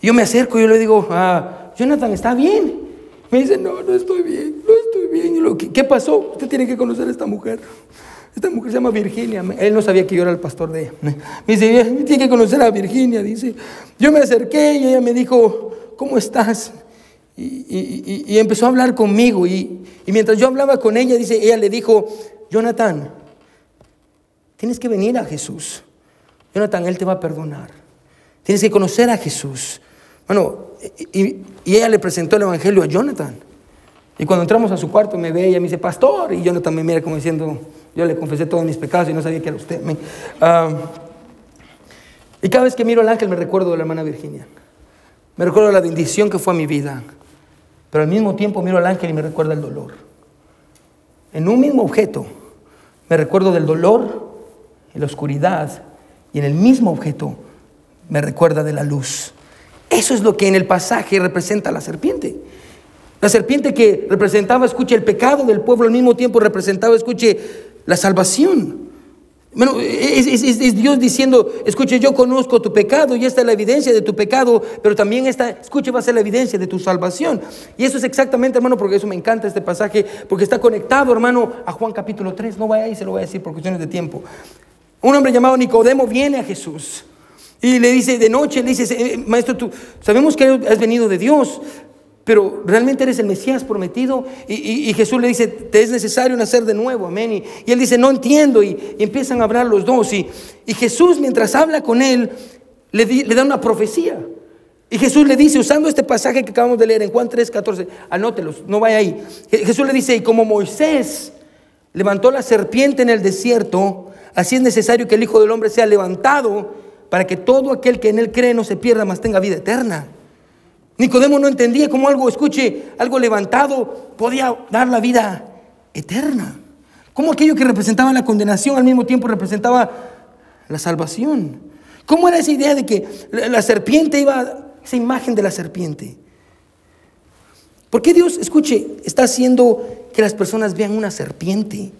Y yo me acerco y yo le digo, ah, Jonathan, ¿está bien? Me dice, no, no estoy bien, no estoy bien. Y ¿qué, ¿qué pasó? Usted tiene que conocer a esta mujer. Esta mujer se llama Virginia. Él no sabía que yo era el pastor de ella. Me dice, tiene que conocer a Virginia. Dice, yo me acerqué y ella me dijo, ¿cómo estás? Y, y, y, y empezó a hablar conmigo. Y, mientras yo hablaba con ella, dice, ella le dijo, Jonathan, tienes que venir a Jesús. Jonathan, Él te va a perdonar. Tienes que conocer a Jesús. Bueno, y, y, ella le presentó el Evangelio a Jonathan. Y cuando entramos a su cuarto me ve, ella me dice, pastor, y Jonathan me mira como diciendo, yo le confesé todos mis pecados y no sabía que era usted. Uh, y cada vez que miro al ángel me recuerdo de la hermana Virginia. Me recuerdo la bendición que fue a mi vida. Pero al mismo tiempo miro al ángel y me recuerda el dolor. En un mismo objeto me recuerdo del dolor y la oscuridad. Y en el mismo objeto me recuerda de la luz. Eso es lo que en el pasaje representa la serpiente. La serpiente que representaba, escuche, el pecado del pueblo, al mismo tiempo representaba, escuche, la salvación. Bueno, es, es, es, Dios diciendo, escuche, yo conozco tu pecado y esta es la evidencia de tu pecado, pero también esta, escuche, va a ser la evidencia de tu salvación. Y eso es exactamente, hermano, porque eso me encanta este pasaje, porque está conectado, hermano, a Juan capítulo 3. No vaya ahí, se lo voy a decir por cuestiones de tiempo. Un hombre llamado Nicodemo viene a Jesús y le dice de noche, le dice, maestro, tú sabemos que has venido de Dios, pero realmente eres el Mesías prometido. Y, Jesús le dice, te es necesario nacer de nuevo, amén. Y, él dice, no entiendo. Y, empiezan a hablar los dos. Y, Jesús, mientras habla con él, le, le, da una profecía. Y Jesús le dice, usando este pasaje que acabamos de leer en Juan 3, 14, anótelos, no vaya ahí. Jesús le dice, y como Moisés levantó la serpiente en el desierto, así es necesario que el Hijo del Hombre sea levantado para que todo aquel que en él cree no se pierda, mas tenga vida eterna. Nicodemo no entendía cómo algo, escuche, algo levantado podía dar la vida eterna. Cómo aquello que representaba la condenación al mismo tiempo representaba la salvación. ¿Cómo era esa idea de que la serpiente iba, esa imagen de la serpiente? ¿Por qué Dios, escuche, está haciendo que las personas vean una serpiente.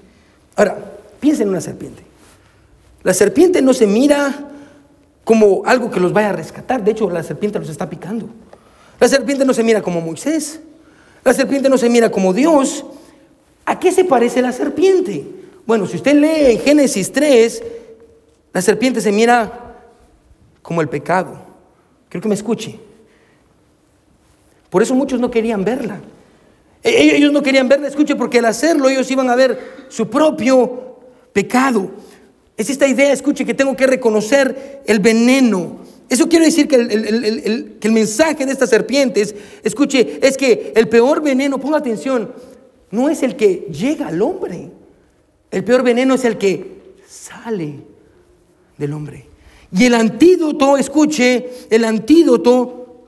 Ahora, piensen en una serpiente. La serpiente no se mira como algo que los vaya a rescatar. De hecho, la serpiente los está picando. La serpiente no se mira como Moisés. La serpiente no se mira como Dios. ¿A qué se parece la serpiente? Bueno, si usted lee en Génesis 3, la serpiente se mira como el pecado. Quiero que me escuche. Por eso muchos no querían verla. E-, ellos no querían verla, escuche, porque al hacerlo ellos iban a ver su propio pecado. Es esta idea, escuche, que tengo que reconocer el veneno. Eso quiere decir que el, que el mensaje de estas serpientes, escuche, es que el peor veneno, ponga atención, no es el que llega al hombre. El peor veneno es el que sale del hombre. Y el antídoto, escuche, el antídoto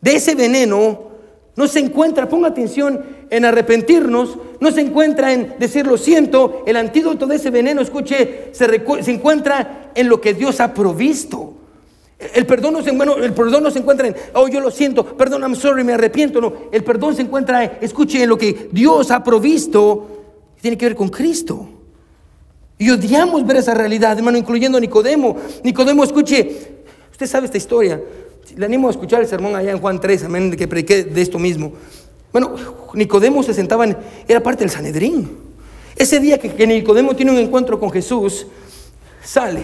de ese veneno no se encuentra, ponga atención, en arrepentirnos, no se encuentra en decir lo siento, el antídoto de ese veneno, escuche, se, encuentra en lo que Dios ha provisto. El perdón, no se, el perdón no se encuentra en, oh, yo lo siento, perdón, I'm sorry, me arrepiento. No, el perdón se encuentra, escuche, en lo que Dios ha provisto, tiene que ver con Cristo. Y odiamos ver esa realidad, hermano, incluyendo a Nicodemo. Nicodemo, escuche, usted sabe esta historia. Le animo a escuchar el sermón allá en Juan 3, amén, que prediqué de esto mismo. Bueno, Nicodemo se sentaba, en, era parte del Sanedrín. Ese día que, Nicodemo tiene un encuentro con Jesús, sale.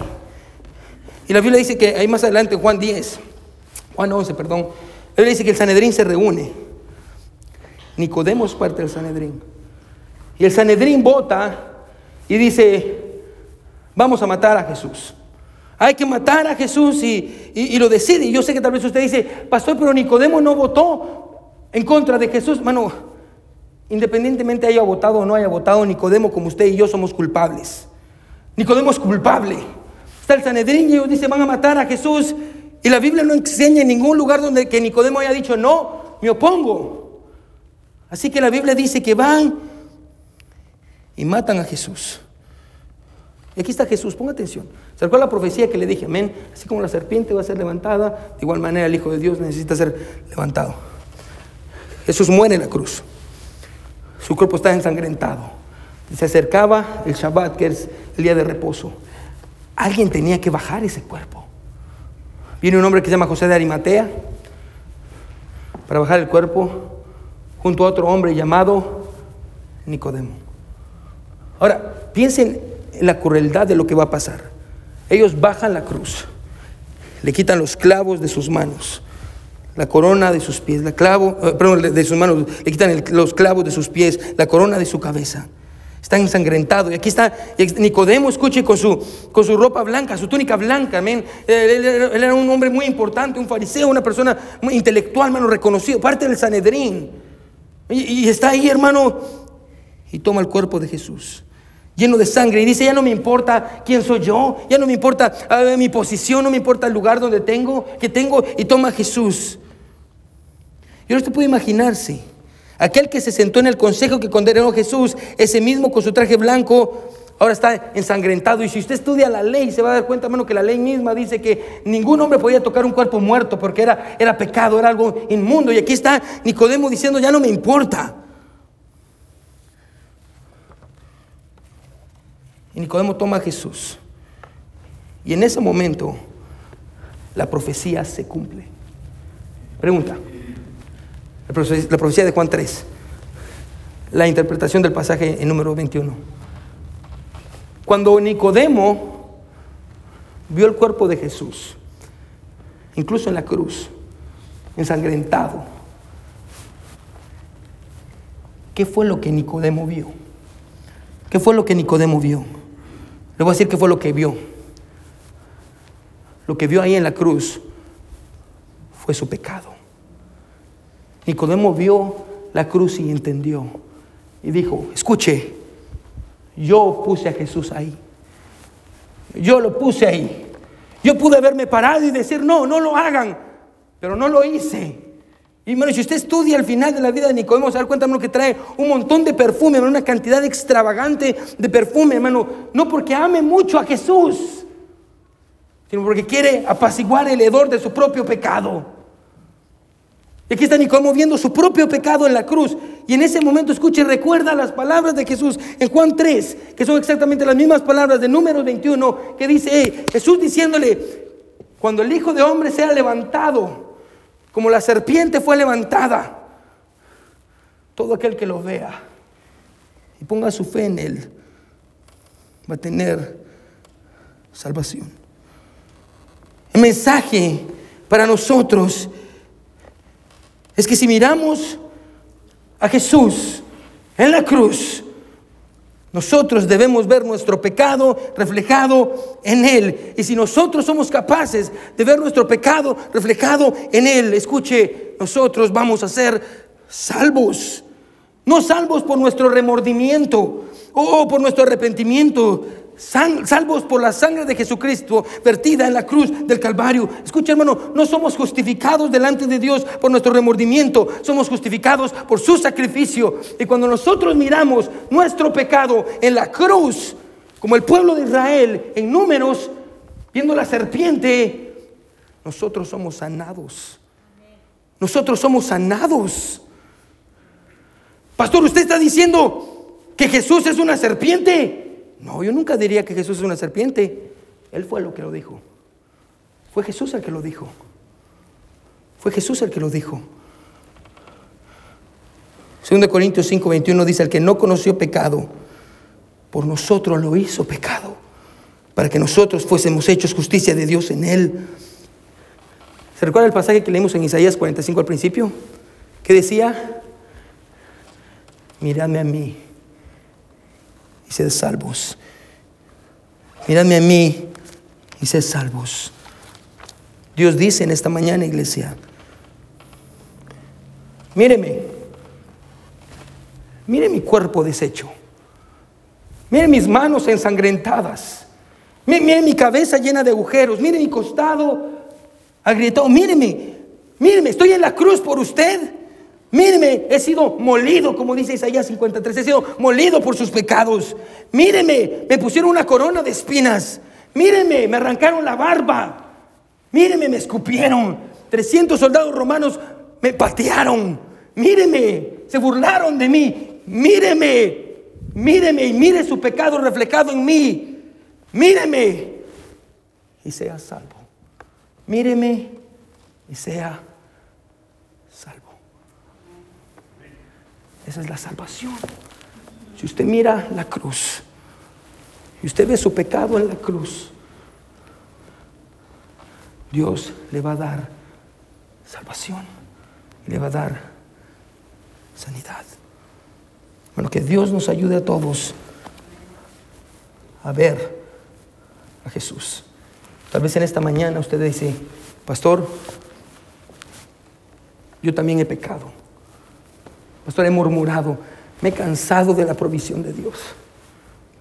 Y la Biblia dice que ahí más adelante, Juan 10, Juan 11, perdón, la Biblia dice que el Sanedrín se reúne. Nicodemo es parte del Sanedrín. Y el Sanedrín vota y dice, vamos a matar a Jesús. Hay que matar a Jesús y, lo decide. Y yo sé que tal vez usted dice, pastor, pero Nicodemo no votó en contra de Jesús. Mano, independientemente haya votado o no haya votado, Nicodemo como usted y yo somos culpables. Nicodemo es culpable. El Sanedrín y ellos dicen, van a matar a Jesús. Y la Biblia no enseña en ningún lugar donde que Nicodemo haya dicho, no, me opongo. Así que la Biblia dice que van y matan a Jesús. Y aquí está Jesús, ponga atención. ¿Se acuerda la profecía que le dije? Amén. Así como la serpiente va a ser levantada, de igual manera el Hijo de Dios necesita ser levantado. Jesús muere en la cruz. Su cuerpo está ensangrentado. Se acercaba el Shabbat, que es el día de reposo. Alguien tenía que bajar ese cuerpo. Viene un hombre que se llama José de Arimatea para bajar el cuerpo junto a otro hombre llamado Nicodemo. Ahora, piensen en la crueldad de lo que va a pasar. Ellos bajan la cruz, le quitan los clavos de sus manos, la corona de sus pies, la clavo, eh, perdón, de sus manos, le quitan los clavos de sus pies, la corona de su cabeza. Está ensangrentado. Y aquí está Nicodemo, escuche, con su, con su ropa blanca, su túnica blanca. Amén. Él, era un hombre muy importante, un fariseo, una persona muy intelectual, hermano, reconocido, parte del Sanedrín. y está ahí, hermano, y toma el cuerpo de Jesús lleno de sangre y dice, ya no me importa quién soy yo, ya no me importa mi posición, no me importa el lugar donde tengo, que tengo, y toma a Jesús. Y ahora usted puede imaginarse, aquel que se sentó en el consejo que condenó a Jesús, ese mismo con su traje blanco, ahora está ensangrentado. Y si usted estudia la ley, se va a dar cuenta, hermano, que la ley misma dice que ningún hombre podía tocar un cuerpo muerto porque era, era pecado, era algo inmundo. Y aquí está Nicodemo diciendo, ya no me importa. Y Nicodemo toma a Jesús. Y en ese momento la profecía se cumple. Pregunta. La profecía, de Juan 3. La interpretación del pasaje en número 21. Cuando Nicodemo vio el cuerpo de Jesús, incluso en la cruz, ensangrentado, ¿qué fue lo que Nicodemo vio? ¿Qué fue lo que Nicodemo vio? Le voy a decir qué fue lo que vio. Lo que vio ahí en la cruz fue su pecado. Nicodemo vio la cruz y entendió. Y dijo, escuche, yo puse a Jesús ahí. Yo lo puse ahí. Yo pude haberme parado y decir, no, no lo hagan. Pero no lo hice. Y bueno, si usted estudia al final de la vida de Nicodemo, se da cuenta, hermano, que trae un montón de perfume, una cantidad extravagante de perfume, hermano. No porque ame mucho a Jesús, sino porque quiere apaciguar el hedor de su propio pecado. Y aquí está Nicodemo viendo su propio pecado en la cruz. Y en ese momento escuche, recuerda las palabras de Jesús en Juan 3, que son exactamente las mismas palabras de número 21, que dice hey, Jesús diciéndole, cuando el Hijo de Hombre sea levantado, como la serpiente fue levantada, todo aquel que lo vea y ponga su fe en Él va a tener salvación. El mensaje para nosotros es que si miramos a Jesús en la cruz, nosotros debemos ver nuestro pecado reflejado en Él. Y si nosotros somos capaces de ver nuestro pecado reflejado en Él, escuche, nosotros vamos a ser salvos. No salvos por nuestro remordimiento o por nuestro arrepentimiento, salvos por la sangre de Jesucristo vertida en la cruz del Calvario. Escucha hermano, no somos justificados delante de Dios por nuestro remordimiento, somos justificados por su sacrificio. Y cuando nosotros miramos nuestro pecado en la cruz, como el pueblo de Israel en números, viendo la serpiente, nosotros somos sanados. Nosotros somos sanados. Pastor, usted está diciendo que Jesús es una serpiente. No, yo nunca diría que Jesús es una serpiente. Él fue lo que lo dijo. Fue Jesús el que lo dijo. Fue Jesús el que lo dijo. 2 Corintios 5, 21 dice, el que no conoció pecado, por nosotros lo hizo pecado, para que nosotros fuésemos hechos justicia de Dios en él. ¿Se recuerda el pasaje que leímos en Isaías 45 al principio? Que decía, miradme a mí y sed salvos. Míradme a mí y sed salvos. Dios dice en esta mañana, iglesia, míreme, mire mi cuerpo deshecho, mire mis manos ensangrentadas, mire, mi cabeza llena de agujeros, mire mi costado agrietado, míreme, míreme, estoy en la cruz por usted. Míreme, he sido molido, como dice Isaías 53, he sido molido por sus pecados. Míreme, me pusieron una corona de espinas. Míreme, me arrancaron la barba. Míreme, me escupieron. 300 soldados romanos me patearon. Míreme, se burlaron de mí. Míreme, míreme y mire su pecado reflejado en mí. Míreme y sea salvo. Míreme y sea Esa es la salvación. Si usted mira la cruz y usted ve su pecado en la cruz, Dios le va a dar salvación y le va a dar sanidad. Bueno, que Dios nos ayude a todos a ver a Jesús. Tal vez en esta mañana usted dice, pastor, yo también he pecado. Pastor, he murmurado, me he cansado de la provisión de Dios.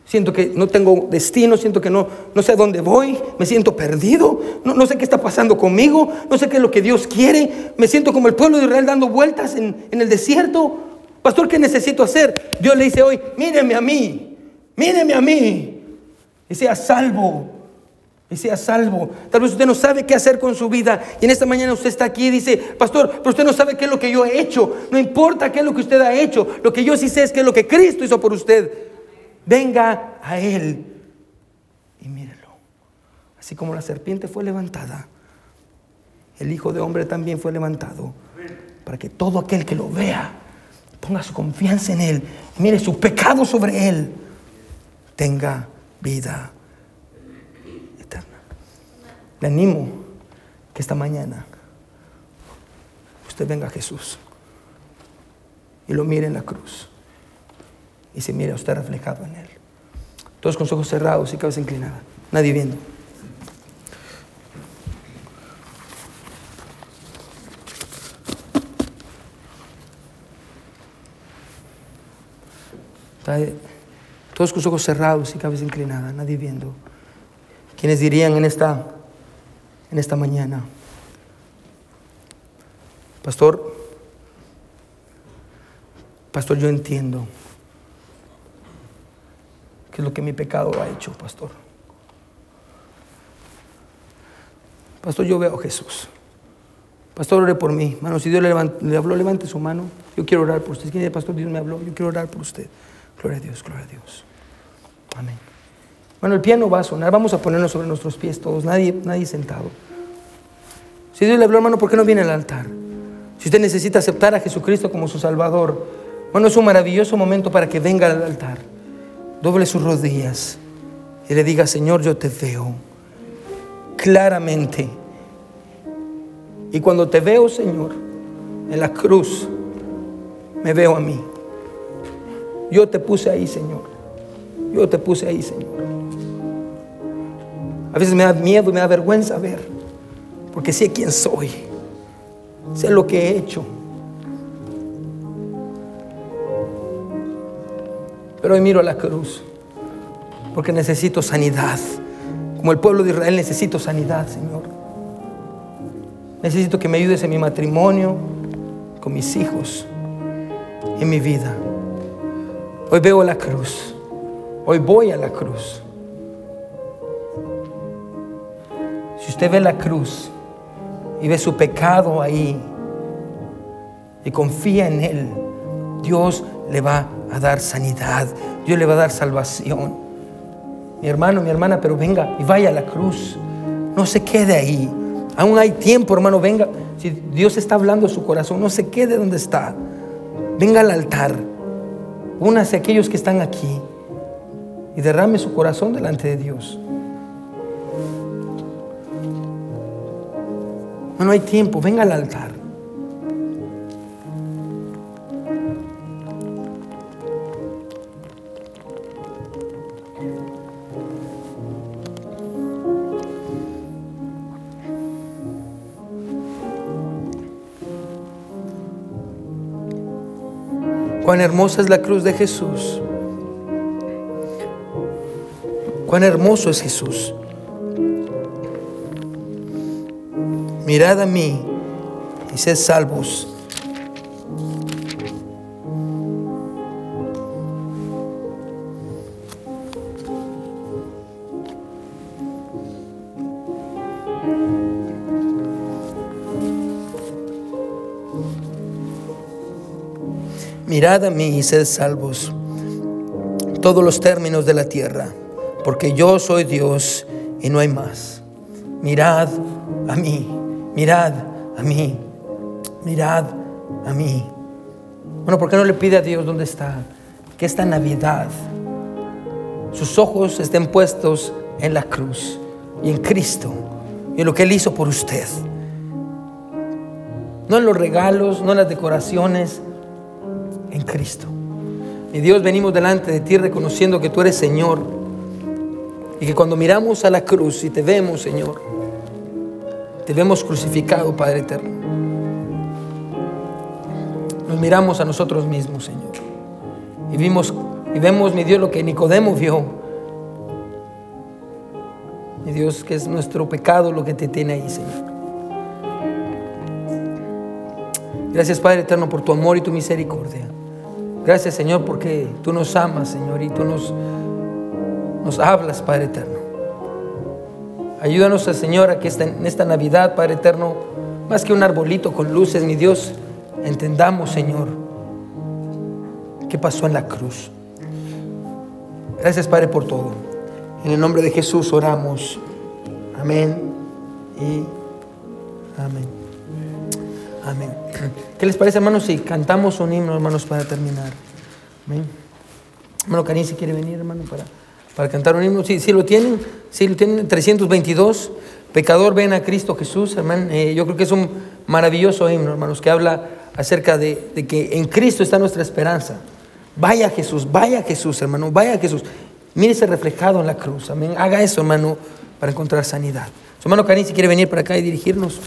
Siento que no tengo destino, siento que no, no sé a dónde voy, me siento perdido, no, no, sé qué está pasando conmigo, no sé qué es lo que Dios quiere, me siento como el pueblo de Israel dando vueltas en, en el desierto. Pastor, ¿qué necesito hacer? Dios le dice hoy, míreme a mí, míreme a mí y sea salvo y sea salvo. Tal vez usted no sabe qué hacer con su vida. Y en esta mañana usted está aquí y dice, pastor, pero usted no sabe qué es lo que yo he hecho. No importa qué es lo que usted ha hecho. Lo que yo sí sé es qué es lo que Cristo hizo por usted. Venga a Él y mírelo. Así como la serpiente fue levantada, el Hijo de Hombre también fue levantado. Para que todo aquel que lo vea ponga su confianza en Él. Mire su pecado sobre Él. Tenga vida le animo que esta mañana usted venga a Jesús y lo mire en la cruz y se mire a usted reflejado en Él. Todos con los ojos cerrados y cabeza inclinada, nadie viendo. Todos con los ojos cerrados y cabeza inclinada, nadie viendo. Quienes dirían en esta en esta mañana. Pastor, pastor, yo entiendo qué es lo que mi pecado ha hecho, pastor. Pastor, yo veo a Jesús. Pastor, ore por mí. Hermano, si Dios le, habló, levante su mano. Yo quiero orar por usted. ¿Quién dice, Pastor, Dios me habló? Yo quiero orar por usted. Gloria a Dios, gloria a Dios. Amén. Bueno, el piano va a sonar. Vamos a ponernos sobre nuestros pies todos. Nadie, nadie sentado. Si Dios le habló, hermano, ¿por qué no viene al altar? Si usted necesita aceptar a Jesucristo como su Salvador, bueno, es un maravilloso momento para que venga al altar. Doble sus rodillas y le diga, Señor, yo te veo claramente. Y cuando te veo, Señor, en la cruz, me veo a mí. Yo te puse ahí, Señor. Yo te puse ahí, Señor. A veces me da miedo y me da vergüenza ver, porque sé quién soy, sé lo que he hecho. Pero hoy miro a la cruz, porque necesito sanidad. Como el pueblo de Israel necesito sanidad, Señor. Necesito que me ayudes en mi matrimonio, con mis hijos, en mi vida. Hoy veo la cruz. Hoy voy a la cruz. Si usted ve la cruz y ve su pecado ahí y confía en Él, Dios le va a dar sanidad. Dios le va a dar salvación. Mi hermano, mi hermana, pero venga y vaya a la cruz. No se quede ahí. Aún hay tiempo, hermano, venga. Si Dios está hablando a su corazón, no se quede donde está. Venga al altar. Únase a aquellos que están aquí y derrame su corazón delante de Dios. No, hay tiempo, venga al altar. Cuán hermosa es la cruz de Jesús. Cuán hermoso es Jesús. Mirad a mí y sed salvos. Mirad a mí y sed salvos todos los términos de la tierra, porque yo soy Dios y no hay más. Mirad a mí, mirad a mí, mirad a mí. Bueno, ¿por qué no le pide a Dios dónde está? Que esta Navidad sus ojos estén puestos en la cruz y en Cristo y en lo que Él hizo por usted. No en los regalos, no en las decoraciones, en Cristo. Mi Dios, venimos delante de ti reconociendo que tú eres Señor y que cuando miramos a la cruz y te vemos, Señor, te vemos crucificado, Padre eterno. Nos miramos a nosotros mismos, Señor. Y vimos y vemos, mi Dios, lo que Nicodemo vio. Mi Dios, que es nuestro pecado lo que te tiene ahí, Señor. Gracias, Padre eterno, por tu amor y tu misericordia. Gracias, Señor, porque tú nos amas, Señor, y tú nos, nos hablas, Padre eterno. Ayúdanos, Señor, a que en esta Navidad, Padre eterno, más que un arbolito con luces, mi Dios, entendamos, Señor, qué pasó en la cruz. Gracias, Padre, por todo. En el nombre de Jesús oramos. Amén y amén. Amén. ¿Qué les parece, hermanos, si cantamos un himno, hermanos, para terminar? Amén. Hermano Karim, si quiere venir, hermano, para, para cantar un himno. Sí, sí lo tienen, sí lo tienen, 322. Pecador, ven a Cristo Jesús, hermano. Eh, yo creo que es un maravilloso himno, hermanos, que habla acerca de, de que en Cristo está nuestra esperanza. Vaya Jesús, vaya Jesús, hermano, vaya Jesús. Mírese reflejado en la cruz, amén. Haga eso, hermano, para encontrar sanidad. Su hermano Karim, si quiere venir para acá y dirigirnos.